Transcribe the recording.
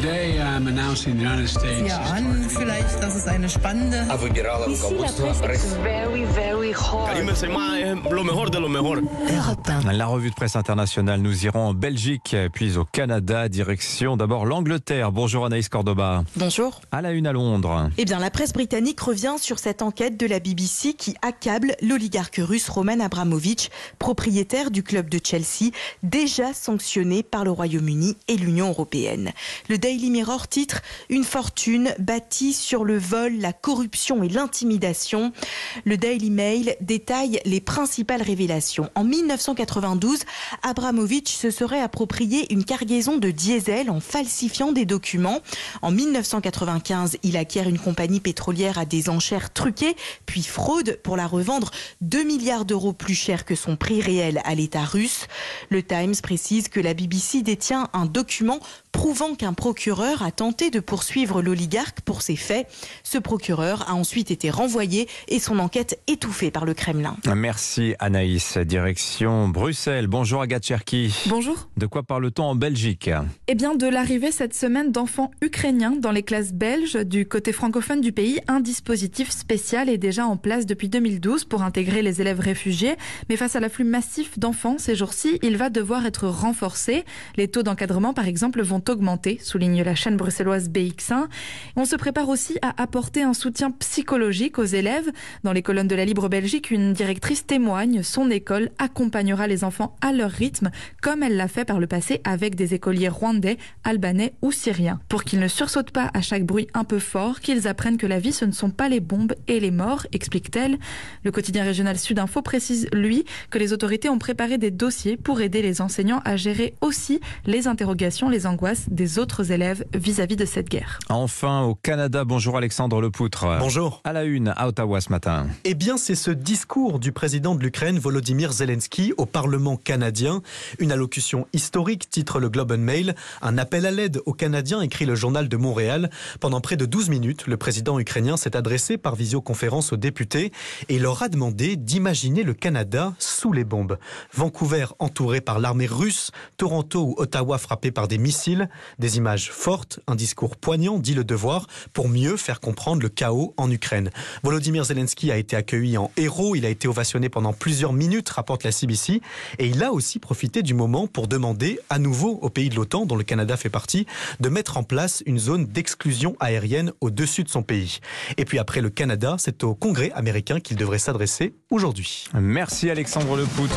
Today I'm announcing the United States. Ja, an vielleicht, dass es eine spannende la presse est very, very hot. lo mejor de lo mejor. Europe 1. La revue de presse internationale, nous irons en Belgique, puis au Canada, direction d'abord l'Angleterre. Bonjour Anaïs Cordoba. Bonjour. À la une à Londres. Eh bien, la presse britannique revient sur cette enquête de la BBC qui accable l'oligarque russe Roman Abramovich, propriétaire du club de Chelsea, déjà sanctionné par le Royaume-Uni et l'Union européenne. Le Daily Mirror titre Une fortune bâtie sur le vol, la corruption et l'intimidation. Le Daily Mail détaille les principales révélations. En 1992, Abramovich se serait approprié une cargaison de diesel en falsifiant des documents. En 1995, il acquiert une compagnie pétrolière à des enchères truquées, puis fraude pour la revendre 2 milliards d'euros plus cher que son prix réel à l'État russe. Le Times précise que la BBC détient un document prouvant qu'un procureur a tenté de poursuivre l'oligarque pour ces faits. Ce procureur a ensuite été renvoyé et son enquête étouffée par le Kremlin. Merci Anaïs. Direction Bruxelles. Bonjour Agathe Cherki. Bonjour. De quoi parle-t-on en Belgique? Eh bien, de l'arrivée cette semaine d'enfants ukrainiens dans les classes belges du côté francophone du pays, un dispositif spécial est déjà en place depuis 2012 pour intégrer les élèves réfugiés. Mais face à l'afflux massif d'enfants ces jours-ci, il va devoir être renforcé. Les taux d'encadrement, par exemple, vont augmenter, souligne la chaîne bruxelloise BX1. On se prépare aussi à apporter un soutien psychologique aux élèves. Dans les colonnes de la Libre Belgique, une directrice témoigne, son école accompagnera les enfants à leur rythme, comme elle l'a fait par le passé avec des écoliers rwandais, albanais ou syriens. Pour qu'ils ne sursautent pas à chaque bruit un peu fort, qu'ils apprennent que la vie, ce ne sont pas les bombes et les morts, explique-t-elle. Le quotidien régional Sud-Info précise, lui, que les autorités ont préparé des dossiers pour aider les enseignants à gérer aussi les interrogations, les angoisses des autres élèves vis-à-vis de cette guerre. Enfin, au Canada, bonjour Alexandre Lepoutre. Bonjour. À la une, à Ottawa ce matin. Eh bien, c'est ce discours du président de l'Ukraine, Volodymyr Zelensky, au Parlement canadien. Une allocution historique, titre le Globe and Mail. Un appel à l'aide aux Canadiens, écrit le journal de Montréal. Pendant près de 12 minutes, le président ukrainien s'est adressé par visioconférence aux députés et leur a demandé d'imaginer le Canada sous les bombes. Vancouver entouré par l'armée russe, Toronto ou Ottawa frappé par des missiles. Des images fortes, un discours poignant, dit le devoir, pour mieux faire comprendre le chaos en Ukraine. Volodymyr Zelensky a été accueilli en héros, il a été ovationné pendant plusieurs minutes, rapporte la CBC, et il a aussi profité du moment pour demander à nouveau aux pays de l'OTAN, dont le Canada fait partie, de mettre en place une zone d'exclusion aérienne au-dessus de son pays. Et puis après le Canada, c'est au Congrès américain qu'il devrait s'adresser aujourd'hui. Merci Alexandre Lepoutre.